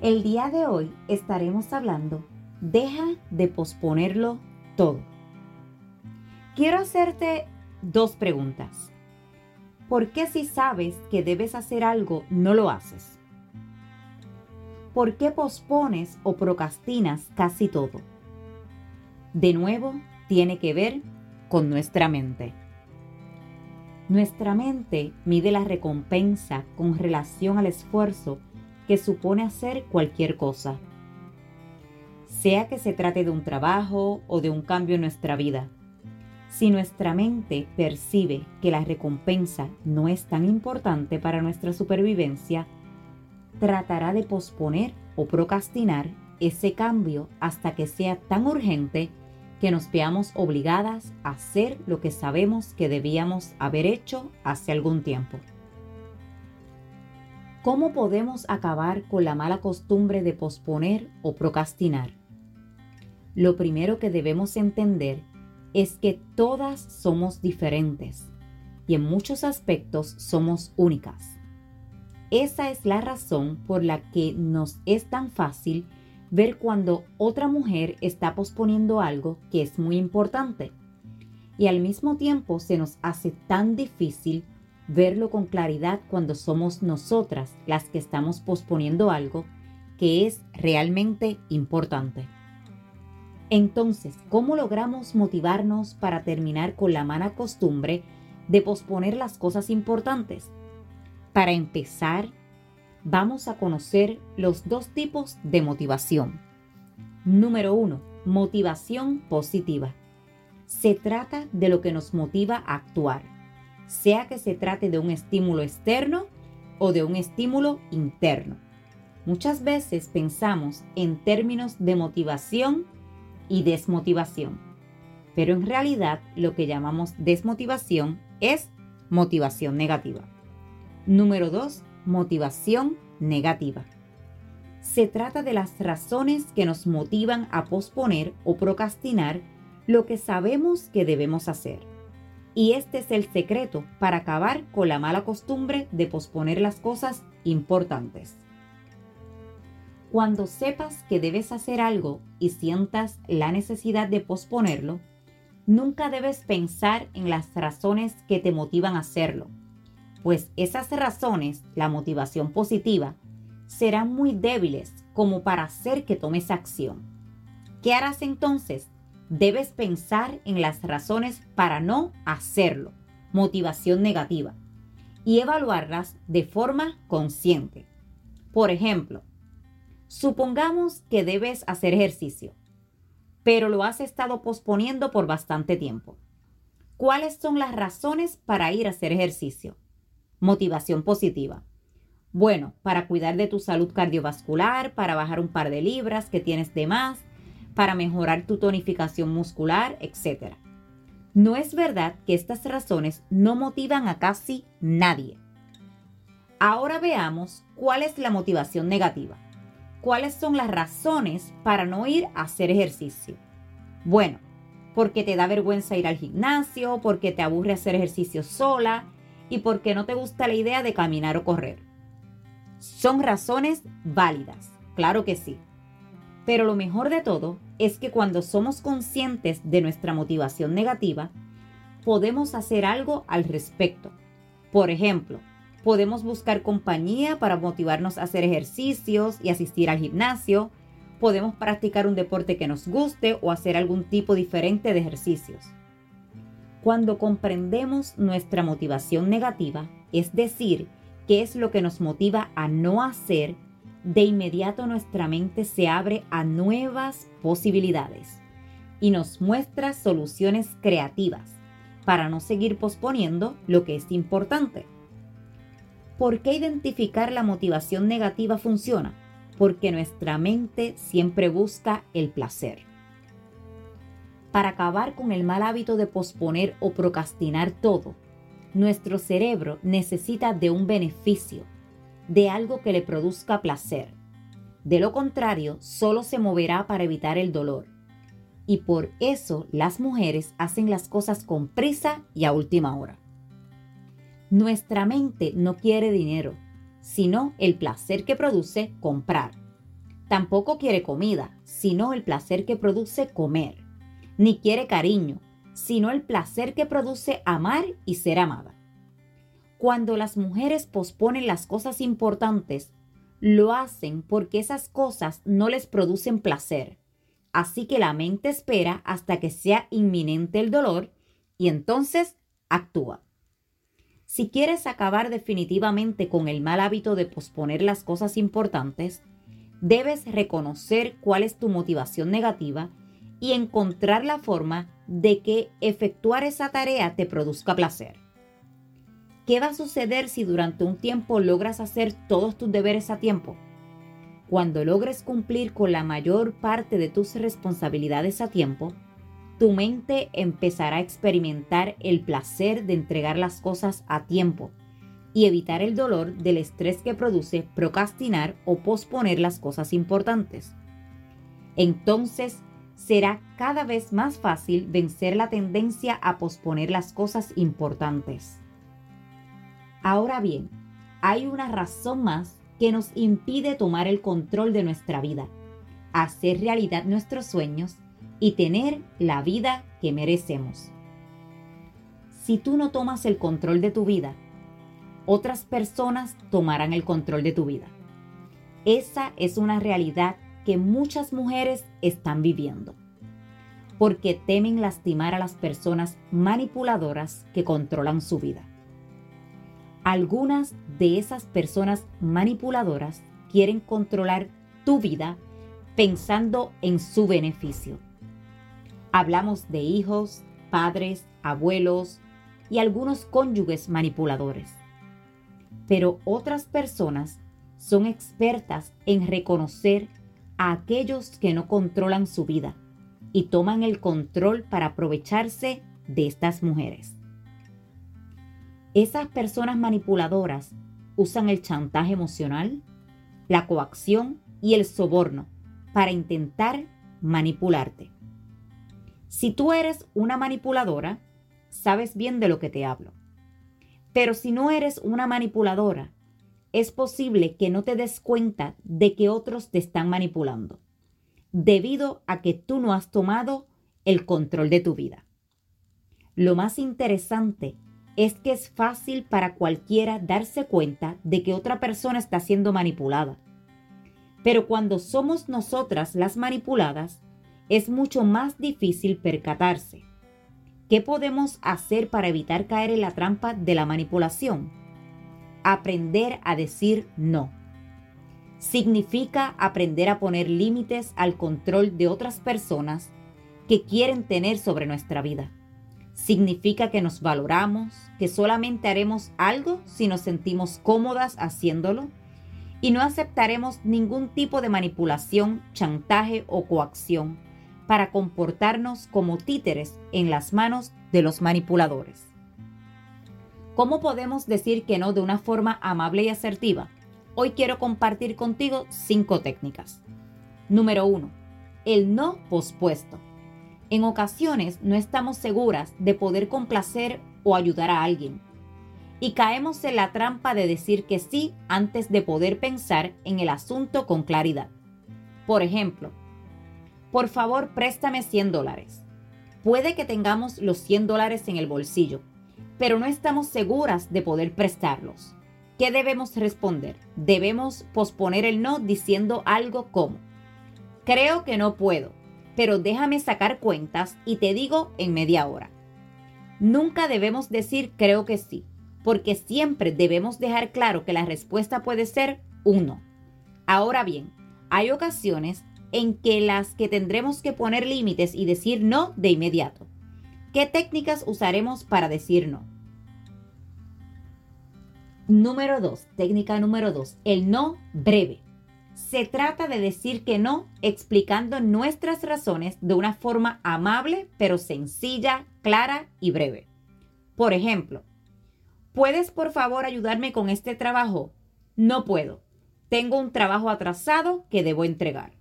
El día de hoy estaremos hablando, deja de posponerlo todo. Quiero hacerte dos preguntas. ¿Por qué si sabes que debes hacer algo no lo haces? ¿Por qué pospones o procrastinas casi todo? De nuevo, tiene que ver con nuestra mente. Nuestra mente mide la recompensa con relación al esfuerzo que supone hacer cualquier cosa, sea que se trate de un trabajo o de un cambio en nuestra vida. Si nuestra mente percibe que la recompensa no es tan importante para nuestra supervivencia, tratará de posponer o procrastinar ese cambio hasta que sea tan urgente que nos veamos obligadas a hacer lo que sabemos que debíamos haber hecho hace algún tiempo. ¿Cómo podemos acabar con la mala costumbre de posponer o procrastinar? Lo primero que debemos entender es que todas somos diferentes y en muchos aspectos somos únicas. Esa es la razón por la que nos es tan fácil ver cuando otra mujer está posponiendo algo que es muy importante. Y al mismo tiempo se nos hace tan difícil verlo con claridad cuando somos nosotras las que estamos posponiendo algo que es realmente importante. Entonces, ¿cómo logramos motivarnos para terminar con la mala costumbre de posponer las cosas importantes? Para empezar, vamos a conocer los dos tipos de motivación. Número uno, motivación positiva. Se trata de lo que nos motiva a actuar sea que se trate de un estímulo externo o de un estímulo interno. Muchas veces pensamos en términos de motivación y desmotivación, pero en realidad lo que llamamos desmotivación es motivación negativa. Número 2. Motivación negativa. Se trata de las razones que nos motivan a posponer o procrastinar lo que sabemos que debemos hacer y este es el secreto para acabar con la mala costumbre de posponer las cosas importantes. Cuando sepas que debes hacer algo y sientas la necesidad de posponerlo, nunca debes pensar en las razones que te motivan a hacerlo, pues esas razones, la motivación positiva, serán muy débiles como para hacer que tomes acción. ¿Qué harás entonces? Debes pensar en las razones para no hacerlo, motivación negativa, y evaluarlas de forma consciente. Por ejemplo, supongamos que debes hacer ejercicio, pero lo has estado posponiendo por bastante tiempo. ¿Cuáles son las razones para ir a hacer ejercicio? Motivación positiva. Bueno, para cuidar de tu salud cardiovascular, para bajar un par de libras que tienes de más, para mejorar tu tonificación muscular, etc. No es verdad que estas razones no motivan a casi nadie. Ahora veamos cuál es la motivación negativa. ¿Cuáles son las razones para no ir a hacer ejercicio? Bueno, porque te da vergüenza ir al gimnasio, porque te aburre hacer ejercicio sola y porque no te gusta la idea de caminar o correr. Son razones válidas, claro que sí. Pero lo mejor de todo es que cuando somos conscientes de nuestra motivación negativa, podemos hacer algo al respecto. Por ejemplo, podemos buscar compañía para motivarnos a hacer ejercicios y asistir al gimnasio. Podemos practicar un deporte que nos guste o hacer algún tipo diferente de ejercicios. Cuando comprendemos nuestra motivación negativa, es decir, qué es lo que nos motiva a no hacer, de inmediato nuestra mente se abre a nuevas posibilidades y nos muestra soluciones creativas para no seguir posponiendo lo que es importante. ¿Por qué identificar la motivación negativa funciona? porque nuestra mente siempre busca el placer. Para acabar con el mal hábito de posponer o procrastinar todo, nuestro cerebro necesita de un beneficio, de algo que le produzca placer. De lo contrario, solo se moverá para evitar el dolor. Y por eso las mujeres hacen las cosas con prisa y a última hora. Nuestra mente no quiere dinero, sino el placer que produce comprar. Tampoco quiere comida, sino el placer que produce comer. Ni quiere cariño, sino el placer que produce amar y ser amada. Cuando las mujeres posponen las cosas importantes, lo hacen porque esas cosas no les producen placer. Así que la mente espera hasta que sea inminente el dolor y entonces actúa. Si quieres acabar definitivamente con el mal hábito de posponer las cosas importantes, debes reconocer cuál es tu motivación negativa y encontrar la forma de que efectuar esa tarea te produzca placer. ¿Qué va a suceder si durante un tiempo logras hacer todos tus deberes a tiempo? Cuando logres cumplir con la mayor parte de tus responsabilidades a tiempo, tu mente empezará a experimentar el placer de entregar las cosas a tiempo y evitar el dolor del estrés que produce procrastinar o posponer las cosas importantes. Entonces, será cada vez más fácil vencer la tendencia a posponer las cosas importantes. Ahora bien, hay una razón más que nos impide tomar el control de nuestra vida, hacer realidad nuestros sueños y tener la vida que merecemos. Si tú no tomas el control de tu vida, otras personas tomarán el control de tu vida. Esa es una realidad que muchas mujeres están viviendo, porque temen lastimar a las personas manipuladoras que controlan su vida. Algunas de esas personas manipuladoras quieren controlar tu vida pensando en su beneficio. Hablamos de hijos, padres, abuelos y algunos cónyuges manipuladores. Pero otras personas son expertas en reconocer a aquellos que no controlan su vida y toman el control para aprovecharse de estas mujeres. Esas personas manipuladoras usan el chantaje emocional, la coacción y el soborno para intentar manipularte. Si tú eres una manipuladora, sabes bien de lo que te hablo. Pero si no eres una manipuladora, es posible que no te des cuenta de que otros te están manipulando, debido a que tú no has tomado el control de tu vida. Lo más interesante es que es fácil para cualquiera darse cuenta de que otra persona está siendo manipulada. Pero cuando somos nosotras las manipuladas, es mucho más difícil percatarse. ¿Qué podemos hacer para evitar caer en la trampa de la manipulación? Aprender a decir no. Significa aprender a poner límites al control de otras personas que quieren tener sobre nuestra vida. Significa que nos valoramos, que solamente haremos algo si nos sentimos cómodas haciéndolo y no aceptaremos ningún tipo de manipulación, chantaje o coacción para comportarnos como títeres en las manos de los manipuladores. ¿Cómo podemos decir que no de una forma amable y asertiva? Hoy quiero compartir contigo cinco técnicas. Número 1. El no pospuesto. En ocasiones no estamos seguras de poder complacer o ayudar a alguien. Y caemos en la trampa de decir que sí antes de poder pensar en el asunto con claridad. Por ejemplo, por favor préstame 100 dólares. Puede que tengamos los 100 dólares en el bolsillo, pero no estamos seguras de poder prestarlos. ¿Qué debemos responder? Debemos posponer el no diciendo algo como, creo que no puedo, pero déjame sacar cuentas y te digo en media hora. Nunca debemos decir creo que sí, porque siempre debemos dejar claro que la respuesta puede ser uno. Ahora bien, hay ocasiones en que las que tendremos que poner límites y decir no de inmediato. ¿Qué técnicas usaremos para decir no? Número 2, técnica número 2, el no breve. Se trata de decir que no explicando nuestras razones de una forma amable pero sencilla, clara y breve. Por ejemplo, ¿puedes por favor ayudarme con este trabajo? No puedo. Tengo un trabajo atrasado que debo entregar.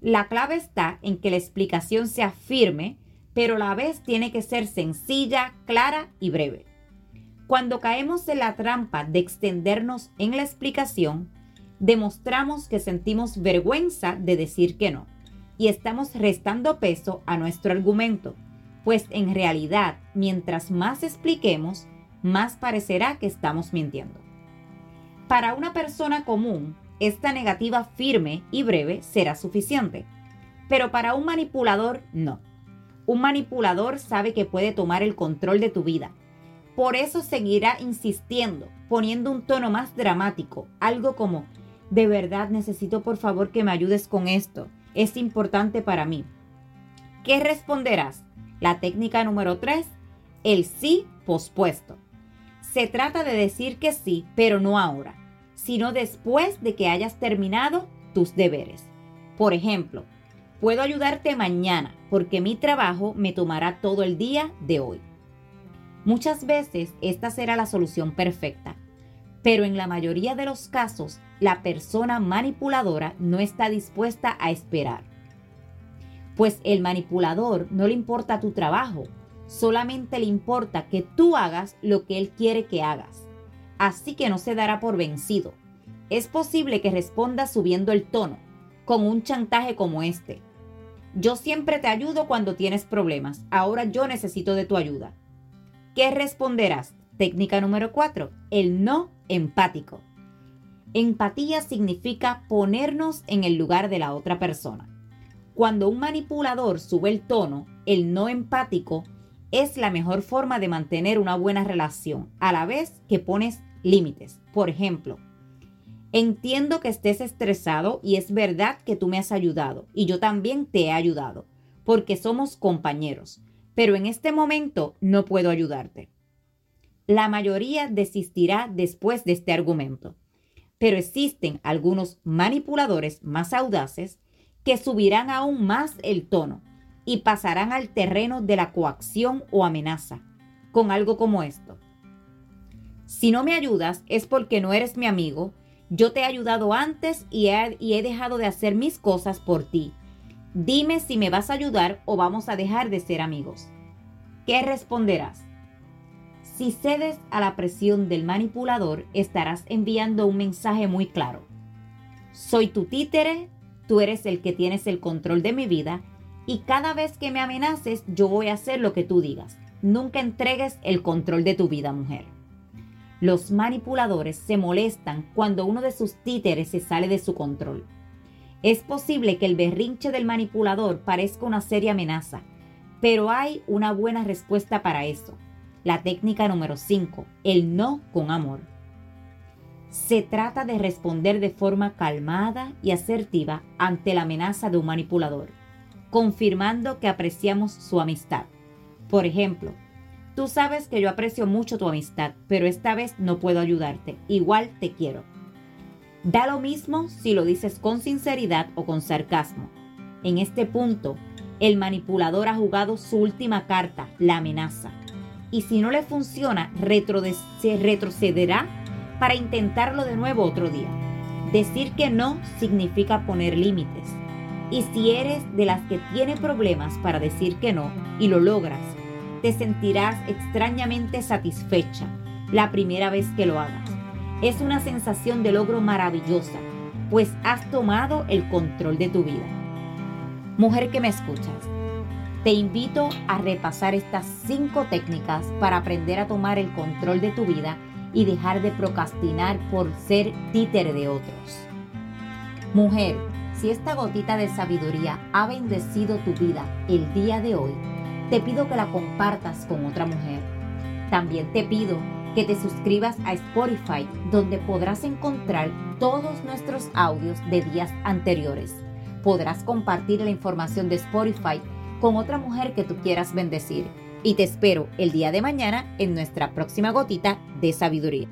La clave está en que la explicación sea firme, pero a la vez tiene que ser sencilla, clara y breve. Cuando caemos en la trampa de extendernos en la explicación, demostramos que sentimos vergüenza de decir que no y estamos restando peso a nuestro argumento, pues en realidad mientras más expliquemos, más parecerá que estamos mintiendo. Para una persona común, esta negativa firme y breve será suficiente, pero para un manipulador no. Un manipulador sabe que puede tomar el control de tu vida. Por eso seguirá insistiendo, poniendo un tono más dramático, algo como, de verdad necesito por favor que me ayudes con esto, es importante para mí. ¿Qué responderás? La técnica número 3, el sí pospuesto. Se trata de decir que sí, pero no ahora sino después de que hayas terminado tus deberes. Por ejemplo, puedo ayudarte mañana porque mi trabajo me tomará todo el día de hoy. Muchas veces esta será la solución perfecta, pero en la mayoría de los casos la persona manipuladora no está dispuesta a esperar. Pues el manipulador no le importa tu trabajo, solamente le importa que tú hagas lo que él quiere que hagas así que no se dará por vencido. Es posible que responda subiendo el tono, con un chantaje como este. Yo siempre te ayudo cuando tienes problemas, ahora yo necesito de tu ayuda. ¿Qué responderás? Técnica número 4, el no empático. Empatía significa ponernos en el lugar de la otra persona. Cuando un manipulador sube el tono, el no empático es la mejor forma de mantener una buena relación, a la vez que pones límites. Por ejemplo, entiendo que estés estresado y es verdad que tú me has ayudado y yo también te he ayudado, porque somos compañeros, pero en este momento no puedo ayudarte. La mayoría desistirá después de este argumento, pero existen algunos manipuladores más audaces que subirán aún más el tono y pasarán al terreno de la coacción o amenaza, con algo como esto. Si no me ayudas es porque no eres mi amigo. Yo te he ayudado antes y he, dejado de hacer mis cosas por ti. Dime si me vas a ayudar o vamos a dejar de ser amigos. ¿Qué responderás? Si cedes a la presión del manipulador, estarás enviando un mensaje muy claro. Soy tu títere, tú eres el que tienes el control de mi vida y cada vez que me amenaces yo voy a hacer lo que tú digas. Nunca entregues el control de tu vida, mujer. Los manipuladores se molestan cuando uno de sus títeres se sale de su control. Es posible que el berrinche del manipulador parezca una seria amenaza, pero hay una buena respuesta para eso. La técnica número 5, el no con amor. Se trata de responder de forma calmada y asertiva ante la amenaza de un manipulador, confirmando que apreciamos su amistad. Por ejemplo, Tú sabes que yo aprecio mucho tu amistad, pero esta vez no puedo ayudarte. Igual te quiero. Da lo mismo si lo dices con sinceridad o con sarcasmo. En este punto, el manipulador ha jugado su última carta, la amenaza. Y si no le funciona, se retrocederá para intentarlo de nuevo otro día. Decir que no significa poner límites. Y si eres de las que tiene problemas para decir que no y lo logras, te sentirás extrañamente satisfecha la primera vez que lo hagas. Es una sensación de logro maravillosa, pues has tomado el control de tu vida. Mujer que me escuchas, te invito a repasar estas cinco técnicas para aprender a tomar el control de tu vida y dejar de procrastinar por ser títere de otros. Mujer, si esta gotita de sabiduría ha bendecido tu vida el día de hoy, te pido que la compartas con otra mujer. También te pido que te suscribas a Spotify, donde podrás encontrar todos nuestros audios de días anteriores. Podrás compartir la información de Spotify con otra mujer que tú quieras bendecir. Y te espero el día de mañana en nuestra próxima gotita de sabiduría.